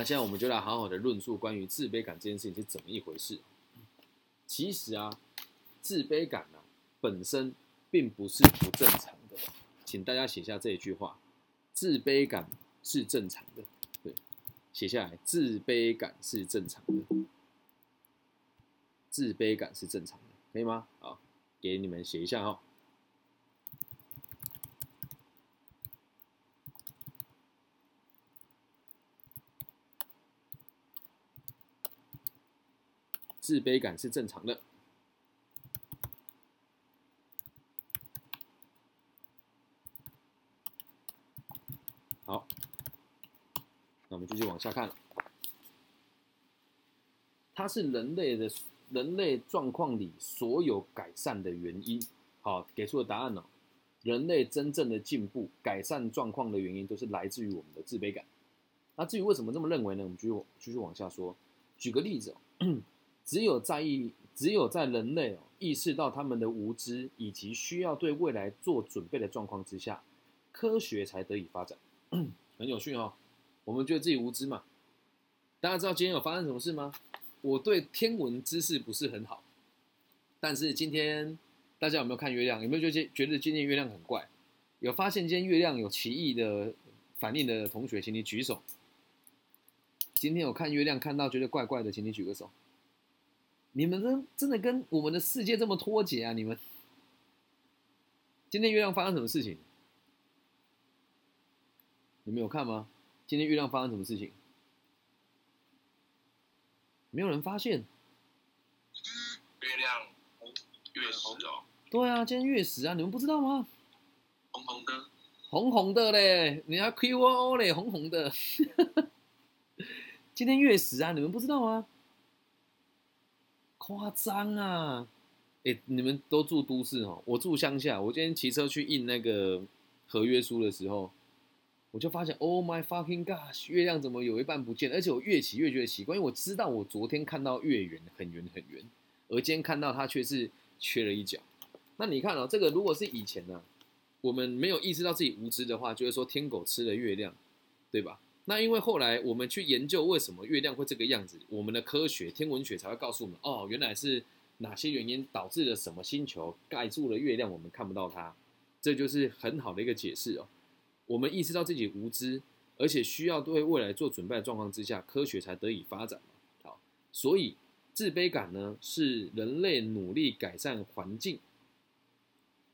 那现在我们就来好好的论述关于自卑感这件事情是怎么一回事。其实啊，自卑感呢本身并不是不正常的，请大家写下这一句话：自卑感是正常的。对，写下来，自卑感是正常的，自卑感是正常的，可以吗？好，给你们写一下哈。自卑感是正常的。好，那我们继续往下看。它是人类的人类状况里所有改善的原因。好，给出的答案呢？人类真正的进步、改善状况的原因，都是来自于我们的自卑感。那至于为什么这么认为呢？我们继续继续往下说。举个例子。只有在意，只有在人类意识到他们的无知以及需要对未来做准备的状况之下，科学才得以发展。很有趣哦，我们觉得自己无知嘛？大家知道今天有发生什么事吗？我对天文知识不是很好，但是今天大家有没有看月亮？有没有觉得觉得今天月亮很怪？有发现今天月亮有奇异的反应的同学，请你举手。今天有看月亮看到觉得怪怪的，请你举个手。你们真真的跟我们的世界这么脱节啊！你们今天月亮发生什么事情？你们有看吗？今天月亮发生什么事情？没有人发现。月亮月食哦。对啊，今天月食啊！你们不知道吗？红红的。红红的嘞！你要 Q O 嘞，红红的。今天月食啊！你们不知道吗？夸张啊！哎，你们都住都市哦，我住乡下。我今天骑车去印那个合约书的时候，我就发现，Oh my fucking gosh，月亮怎么有一半不见？而且我越骑越觉得奇怪，因为我知道我昨天看到月圆很圆很圆，而今天看到它却是缺了一角。那你看哦，这个如果是以前呢，我们没有意识到自己无知的话，就会说天狗吃了月亮，对吧？那因为后来我们去研究为什么月亮会这个样子，我们的科学天文学才会告诉我们，哦，原来是哪些原因导致了什么星球盖住了月亮，我们看不到它，这就是很好的一个解释哦。我们意识到自己无知，而且需要对未来做准备的状况之下，科学才得以发展。好，所以自卑感呢，是人类努力改善环境、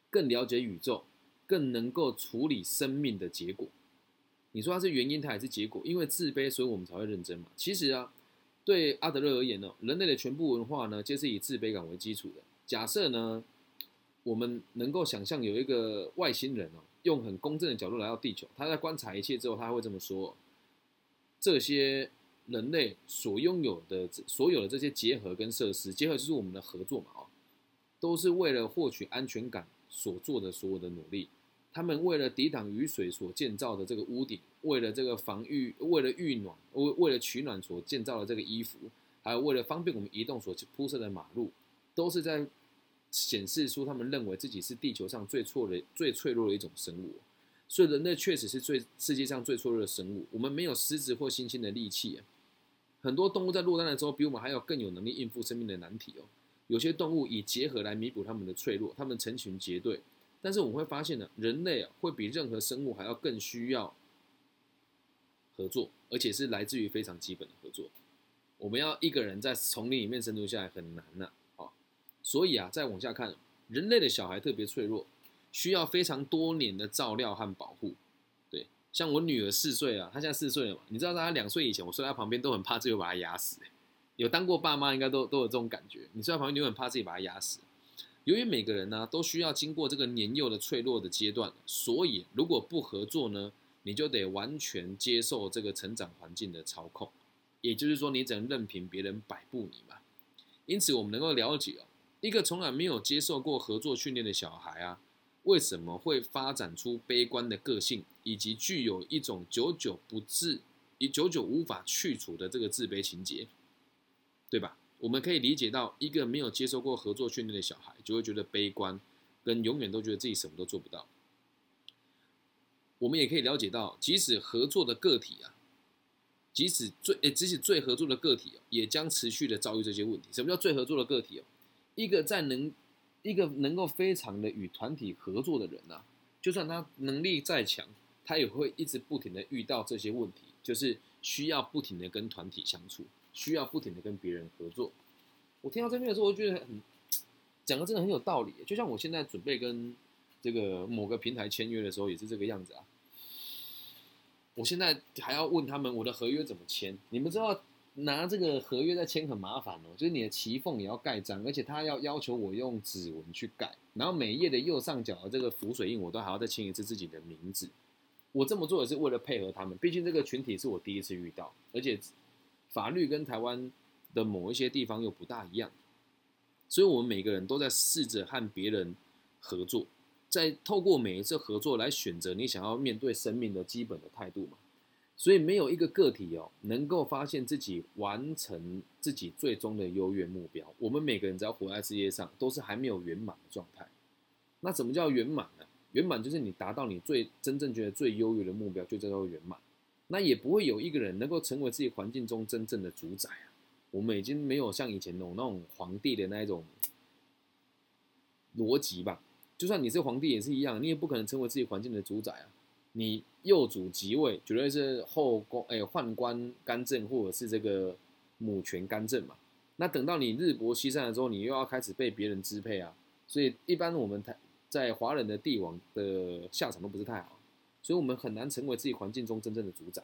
更了解宇宙、更能够处理生命的结果。你说它是原因，它还是结果？因为自卑，所以我们才会认真嘛。其实啊，对阿德勒而言呢，人类的全部文化呢，皆是以自卑感为基础的。假设呢，我们能够想象有一个外星人哦，用很公正的角度来到地球，他在观察一切之后，他会这么说：这些人类所拥有的所有的这些结合跟设施，结合就是我们的合作嘛，哦，都是为了获取安全感所做的所有的努力。他们为了抵挡雨水所建造的这个屋顶，为了这个防御，为了御暖，为为了取暖所建造的这个衣服，还有为了方便我们移动所铺设的马路，都是在显示出他们认为自己是地球上最错的、最脆弱的一种生物。所以人类确实是最世界上最脆弱的生物。我们没有狮子或猩猩的力气啊！很多动物在落单的时候，比我们还要更有能力应付生命的难题哦。有些动物以结合来弥补他们的脆弱，他们成群结队。但是我们会发现呢，人类啊会比任何生物还要更需要合作，而且是来自于非常基本的合作。我们要一个人在丛林里面生存下来很难呐，啊，所以啊，再往下看，人类的小孩特别脆弱，需要非常多年的照料和保护。对，像我女儿四岁啊，她现在四岁了嘛，你知道她两岁以前，我睡在她旁边都很怕自己把她压死。有当过爸妈应该都都有这种感觉，你睡在旁边你很怕自己把她压死。由于每个人呢都需要经过这个年幼的脆弱的阶段，所以如果不合作呢，你就得完全接受这个成长环境的操控，也就是说，你只能任凭别人摆布你嘛。因此，我们能够了解哦，一个从来没有接受过合作训练的小孩啊，为什么会发展出悲观的个性，以及具有一种久久不治、以久久无法去除的这个自卑情节，对吧？我们可以理解到，一个没有接受过合作训练的小孩，就会觉得悲观，跟永远都觉得自己什么都做不到。我们也可以了解到，即使合作的个体啊，即使最诶，即使最合作的个体哦，也将持续的遭遇这些问题。什么叫最合作的个体哦？一个在能一个能够非常的与团体合作的人呐、就算他能力再强，他也会一直不停的遇到这些问题，就是需要不停的跟团体相处，需要不停的跟别人合作。我听到这边的时候，我觉得很讲的真的很有道理。就像我现在准备跟这个某个平台签约的时候，也是这个样子啊。我现在还要问他们我的合约怎么签？你们知道拿这个合约在签很麻烦哦，就是你的旗缝也要盖章，而且他要要求我用指纹去盖，然后每页的右上角的这个浮水印我都还要再签一次自己的名字。我这么做也是为了配合他们，毕竟这个群体是我第一次遇到，而且法律跟台湾的某一些地方又不大一样，所以我们每个人都在试着和别人合作。在透过每一次合作来选择你想要面对生命的基本的态度嘛，所以没有一个个体哦能够发现自己完成自己最终的优越目标。我们每个人只要活在世界上，都是还没有圆满的状态。那什么叫圆满呢？圆满就是你达到你最真正觉得最优越的目标，就叫做圆满。那也不会有一个人能够成为自己环境中真正的主宰啊。我们已经没有像以前那种那种皇帝的那一种逻辑吧。就算你是皇帝也是一样，你也不可能成为自己环境的主宰啊！你幼主即位，绝对是后宫哎宦官干政，或者是这个母权干政嘛。那等到你日薄西山了之后，你又要开始被别人支配啊。所以一般我们台在华人的帝王的下场都不是太好，所以我们很难成为自己环境中真正的主宰。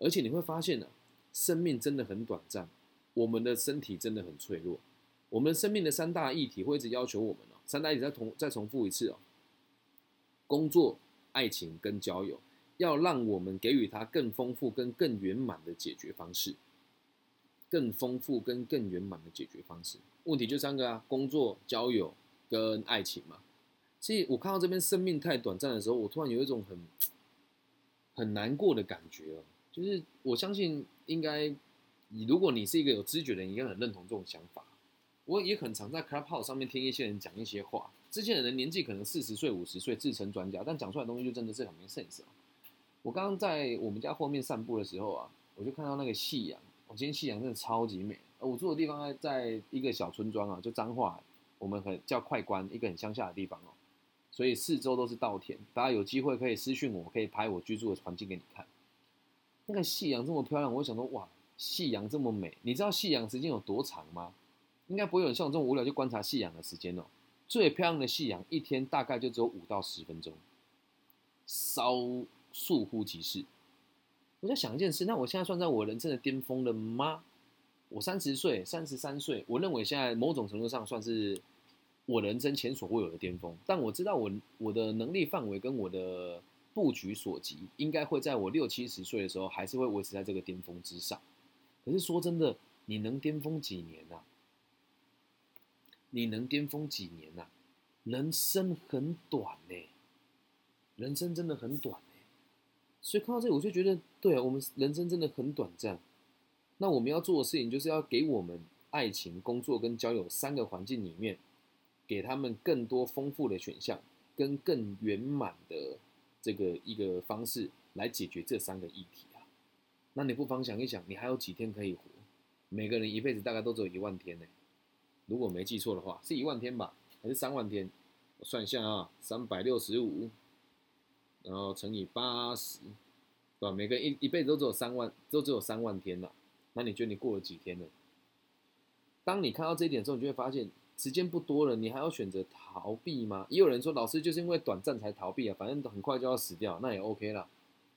而且你会发现呢、生命真的很短暂，我们的身体真的很脆弱。我们生命的三大议题会一直要求我们哦，三大议题再重再重复一次哦，工作、爱情跟交友，要让我们给予它更丰富跟更圆满的解决方式，更丰富跟更圆满的解决方式。问题就三个啊，工作、交友跟爱情嘛。所以我看到这边生命太短暂的时候，我突然有一种很很难过的感觉哦，就是我相信应该，你如果你是一个有知觉的人，应该很认同这种想法。我也很常在 Clubhouse 上面听一些人讲一些话，之前的人年纪可能四十岁、五十岁，自称专家，但讲出来的东西就真的是很没 sense。我刚刚在我们家后面散步的时候啊，我就看到那个夕阳，我、今天夕阳真的超级美。我住的地方在一个小村庄啊，就彰化，我们很叫快关，一个很乡下的地方哦，所以四周都是稻田。大家有机会可以私讯我，可以拍我居住的环境给你看。那个夕阳这么漂亮，我想说哇，夕阳这么美，你知道夕阳时间有多长吗？应该不会有人像我这么无聊就观察夕阳的时间哦。最漂亮的夕阳，一天大概就只有五到十分钟，稍倏忽即逝。我在想一件事，那我现在算在我人生的巅峰了吗？我三十岁，三十三岁，我认为现在某种程度上算是我人生前所未有的巅峰。但我知道我我的能力范围跟我的布局所及，应该会在我六七十岁的时候，还是会维持在这个巅峰之上。可是说真的，你能巅峰几年啊？你能巅峰几年呐、人生很短呢、人生真的很短呢、所以看到这里，我就觉得，对啊，我们人生真的很短暂。那我们要做的事情，就是要给我们爱情、工作跟交友三个环境里面，给他们更多丰富的选项，跟更圆满的这个一个方式来解决这三个议题啊。那你不妨想一想，你还有几天可以活？每个人一辈子大概都只有一万天呢、如果没记错的话，是一万天吧，还是三万天？我算一下啊，三百六十五，然后乘以八十，对吧？每个人一一辈子都只有三万，都只有三万天了。那你觉得你过了几天呢？当你看到这一点之后，你就会发现时间不多了，你还要选择逃避吗？也有人说，老师就是因为短暂才逃避啊，反正很快就要死掉，那也 OK 啦。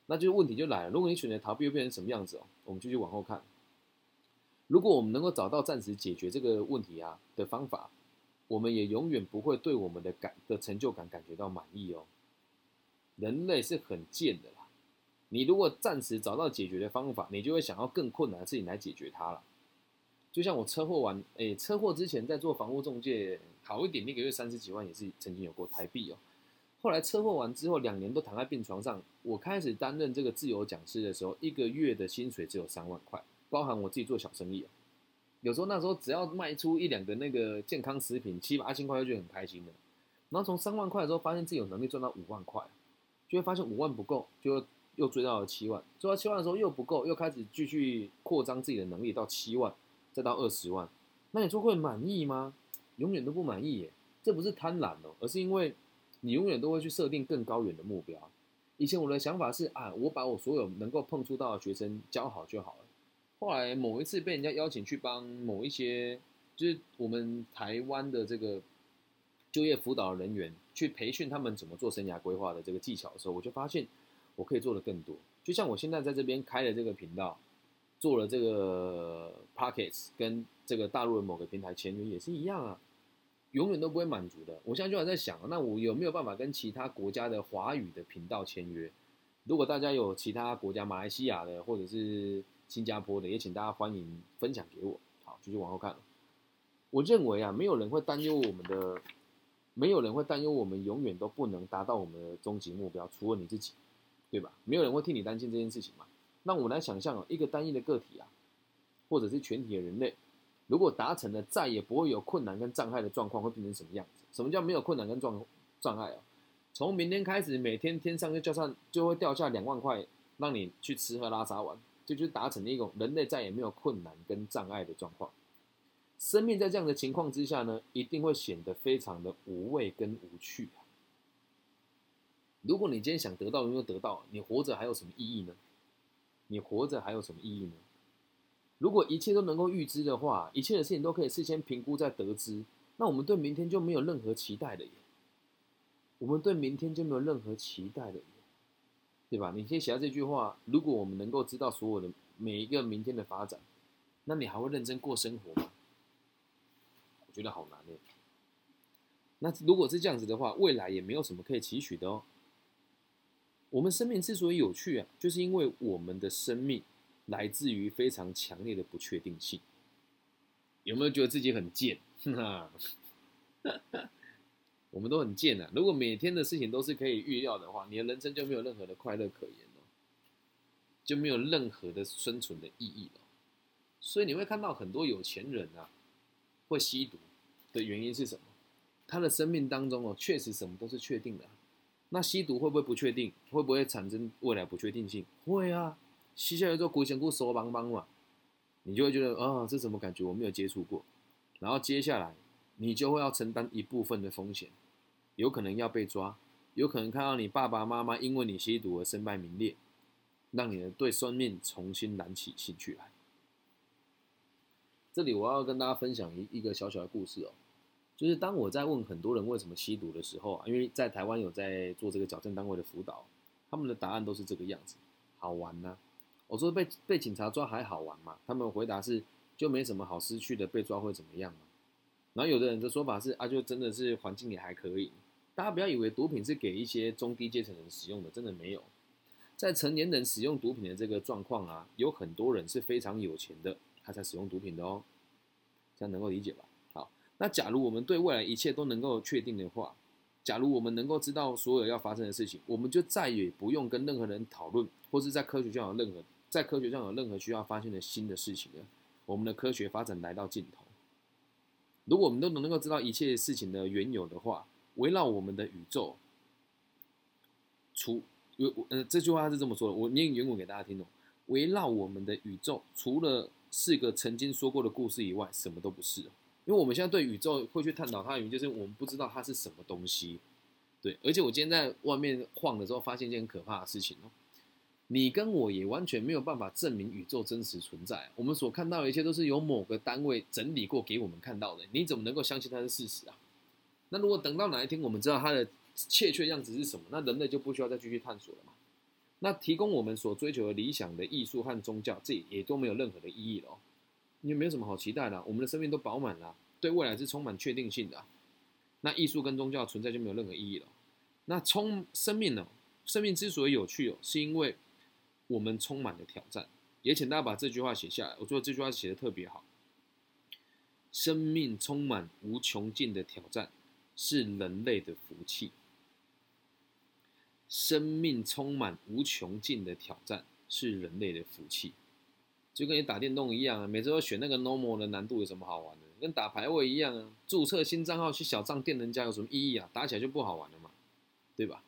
那就问题就来了，如果你选择逃避，又变成什么样子哦？我们继续往后看。如果我们能够找到暂时解决这个问题啊的方法，我们也永远不会对我们的感的成就感感觉到满意哦。人类是很贱的啦，你如果暂时找到解决的方法，你就会想要更困难的事情来解决它了。就像我车祸完，诶，车祸之前在做房屋中介，好一点，一个月三十几万也是曾经有过台币哦。后来车祸完之后，两年都躺在病床上，我开始担任这个自由讲师的时候，一个月的薪水只有三万块，包含我自己做小生意哦。有时候那时候只要卖出一两个那个健康食品，七八千块就很开心了。然后从三万块的时候，发现自己有能力赚到五万块，就会发现五万不够，就又追到了七万，追到七万的时候又不够，又开始继续扩张自己的能力到七万，再到二十万。那你说会满意吗？永远都不满意耶。这不是贪婪哦，而是因为你永远都会去设定更高远的目标。以前我的想法是啊，我把我所有能够碰触到的学生教好就好了。后来某一次被人家邀请去帮某一些，就是我们台湾的这个就业辅导人员去培训他们怎么做生涯规划的这个技巧的时候，我就发现我可以做的更多。就像我现在在这边开了这个频道，做了这个 pockets，跟这个大陆的某个平台签约也是一样啊。永远都不会满足的。我现在就还在想，那我有没有办法跟其他国家的华语的频道签约？如果大家有其他国家，马来西亚的或者是新加坡的，也请大家欢迎分享给我。好，继续往后看。我认为啊，没有人会担忧我们的，没有人会担忧我们永远都不能达到我们的终极目标，除了你自己，对吧？没有人会替你担心这件事情嘛。那我们来想象一个单一的个体啊，或者是全体的人类。如果达成了，再也不会有困难跟障碍的状况，会变成什么样子？什么叫没有困难跟障障碍啊？从明天开始，每天天上就掉上就会掉下两万块，让你去吃喝拉撒玩，这就达成了一种人类再也没有困难跟障碍的状况。生命在这样的情况之下呢，一定会显得非常的无味跟无趣啊。如果你今天想得到，没有得到，你活着还有什么意义呢？你活着还有什么意义呢？如果一切都能够预知的话，一切的事情都可以事先评估再得知，那我们对明天就没有任何期待了耶。我们对明天就没有任何期待了耶，对吧？你先写下这句话：如果我们能够知道所有的每一个明天的发展，那你还会认真过生活吗？我觉得好难耶。那如果是这样子的话，未来也没有什么可以期许的哦。我们生命之所以有趣啊，就是因为我们的生命。来自于非常强烈的不确定性，有没有觉得自己很贱？哈，我们都很贱啊！如果每天的事情都是可以预料的话，你的人生就没有任何的快乐可言了，就没有任何的生存的意义了。所以你会看到很多有钱人啊，会吸毒的原因是什么？他的生命当中哦，确实什么都是确定的。那吸毒会不会不确定？会不会产生未来不确定性？会啊。吸下来之后，鬼神骨手帮帮嘛，你就会觉得啊，这什么感觉？我没有接触过。然后接下来，你就会要承担一部分的风险，有可能要被抓，有可能看到你爸爸妈妈因为你吸毒而身败名裂，让你的对生命重新燃起兴趣来。这里我要跟大家分享一一个小小的故事哦，就是当我在问很多人为什么吸毒的时候啊，因为在台湾有在做这个矫正单位的辅导，他们的答案都是这个样子，好玩呢。我说被被警察抓还好玩吗？他们回答是就没什么好失去的，被抓会怎么样吗？然后有的人的说法是啊，就真的是环境也还可以。大家不要以为毒品是给一些中低阶层人使用的，真的没有。在成年人使用毒品的这个状况啊，有很多人是非常有钱的，他才使用毒品的哦。这样能够理解吧？那假如我们对未来一切都能够确定的话，假如我们能够知道所有要发生的事情，我们就再也不用跟任何人讨论，或是在科学上有任何。在科学上有任何需要发现的新的事情了？我们的科学发展来到尽头。如果我们都能能够知道一切事情的缘由的话，围绕我们的宇宙，除有呃这句话是这么说的，我念原文给大家听哦。围绕我们的宇宙，除了是个曾经说过的故事以外，什么都不是。因为我们现在对宇宙会去探讨它的原因，就是我们不知道它是什么东西。对，而且我今天在外面晃的时候，发现一件很可怕的事情哦。你跟我也完全没有办法证明宇宙真实存在。我们所看到的一切都是由某个单位整理过给我们看到的。你怎么能够相信它是事实啊？那如果等到哪一天我们知道它的确切样子是什么，那人类就不需要再继续探索了嘛？那提供我们所追求的理想的艺术和宗教，这也都没有任何的意义了哦。你没有什么好期待的。我们的生命都饱满了，对未来是充满确定性的。那艺术跟宗教存在就没有任何意义了。那充生命呢？生命之所以有趣哦，是因为。我们充满了挑战，也请大家把这句话写下来。我觉得这句话写的特别好。生命充满无穷尽的挑战，是人类的福气。生命充满无穷尽的挑战，是人类的福气。就跟你打电动一样啊，每次都选那个 normal 的难度，有什么好玩的？跟打排位一样啊，注册新账号去小账店人家有什么意义啊？打起来就不好玩了嘛，对吧？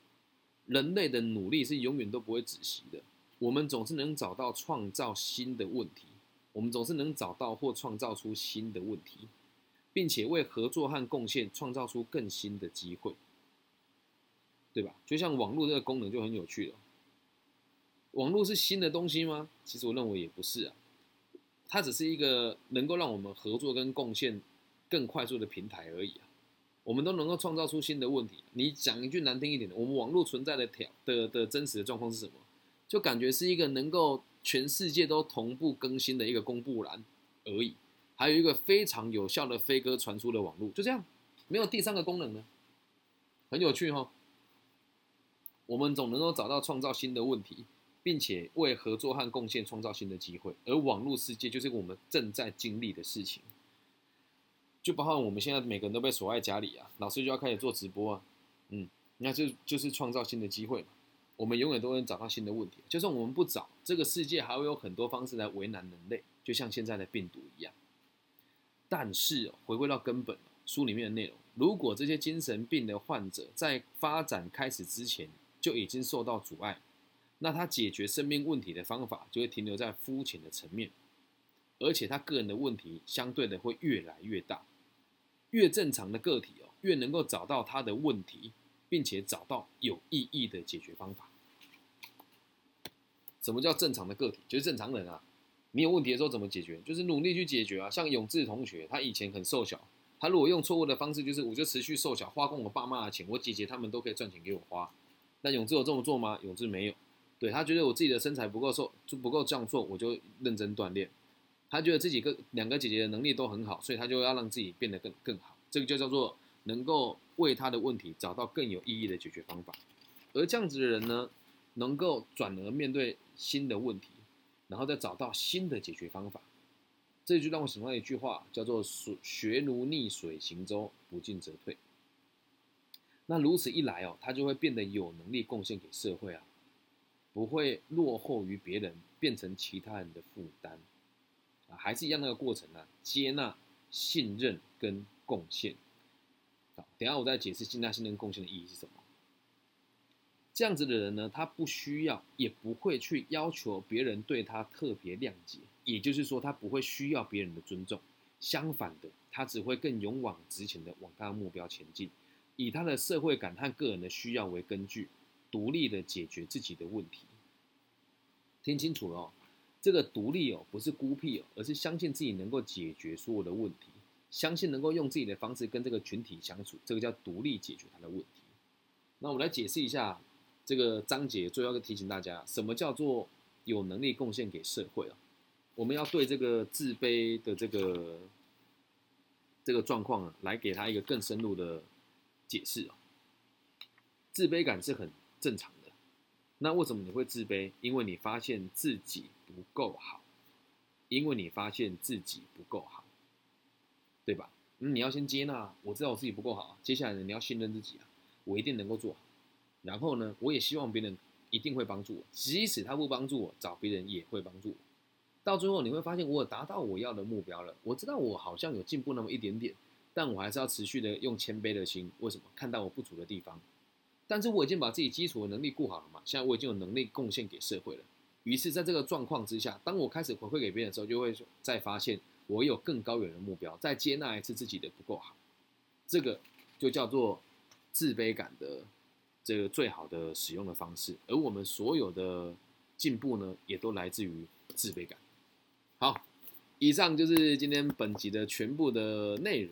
人类的努力是永远都不会止息的，我们总是能找到创造新的问题，我们总是能找到或创造出新的问题，并且为合作和贡献创造出更新的机会，对吧？就像网络这个功能就很有趣了。网络是新的东西吗？其实我认为也不是啊，它只是一个能够让我们合作跟贡献更快速的平台而已啊。我们都能够创造出新的问题。你讲一句难听一点的，我们网络存在的条的的真实的状况是什么？就感觉是一个能够全世界都同步更新的一个公布栏而已，还有一个非常有效的飞鸽传书的网络，就这样，没有第三个功能呢，很有趣哈。我们总能够找到创造新的问题，并且为合作和贡献创造新的机会，而网络世界就是我们正在经历的事情。就包括我们现在每个人都被锁在家里啊，老师就要开始做直播啊，嗯，那就就是创造新的机会嘛。我们永远都能找到新的问题，就算我们不找，这个世界还会有很多方式来为难人类，就像现在的病毒一样。但是回归到根本，书里面的内容，如果这些精神病的患者在发展开始之前就已经受到阻碍，那他解决生命问题的方法就会停留在肤浅的层面，而且他个人的问题相对的会越来越大。越正常的个体哦，越能够找到他的问题，并且找到有意义的解决方法。什么叫正常的个体？就是正常人啊。你有问题的时候怎么解决？就是努力去解决啊。像永志同学，他以前很瘦小，他如果用错误的方式，就是我就持续瘦小，花光我爸妈的钱，我姐姐他们都可以赚钱给我花。那永志有这么做吗？永志没有。对他觉得我自己的身材不够瘦，就不够这样做，我就认真锻炼。他觉得自己跟两个姐姐的能力都很好，所以他就要让自己变得更更好。这个就叫做能够为他的问题找到更有意义的解决方法。而这样子的人呢，能够转而面对新的问题，然后再找到新的解决方法。这就让我想到一句话，叫做“学学如逆水行舟，不进则退”。那如此一来哦，他就会变得有能力贡献给社会啊，不会落后于别人，变成其他人的负担。啊还是一样那个过程呢？接纳、信任跟贡献。好，等下我再解释接纳、信任、贡献的意义是什么。这样子的人呢，他不需要，也不会去要求别人对他特别谅解，也就是说，他不会需要别人的尊重。相反的，他只会更勇往直前的往他的目标前进，以他的社会感和个人的需要为根据，独立的解决自己的问题。听清楚了哦。这个独立哦，不是孤僻哦，而是相信自己能够解决所有的问题，相信能够用自己的方式跟这个群体相处，这个叫独立解决他的问题。那我们来解释一下这个章节，最后要提醒大家，什么叫做有能力贡献给社会啊？我们要对这个自卑的这个这个状况啊，来给他一个更深入的解释啊。自卑感是很正常，那为什么你会自卑？因为你发现自己。不够好，因为你发现自己不够好，对吧？嗯，你要先接纳，我知道我自己不够好。接下来呢，你要信任自己啊，我一定能够做好。然后呢，我也希望别人一定会帮助我，即使他不帮助我，找别人也会帮助我。到最后你会发现，我达到我要的目标了。我知道我好像有进步那么一点点，但我还是要持续的用谦卑的心。为什么？看到我不足的地方，但是我已经把自己基础的能力顾好了嘛。现在我已经有能力贡献给社会了。于是，在这个状况之下，当我开始回馈给别人的时候，就会再发现我有更高远的目标，再接纳一次自己的不够好，这个就叫做自卑感的这个最好的使用的方式。而我们所有的进步呢，也都来自于自卑感。好，以上就是今天本集的全部的内容。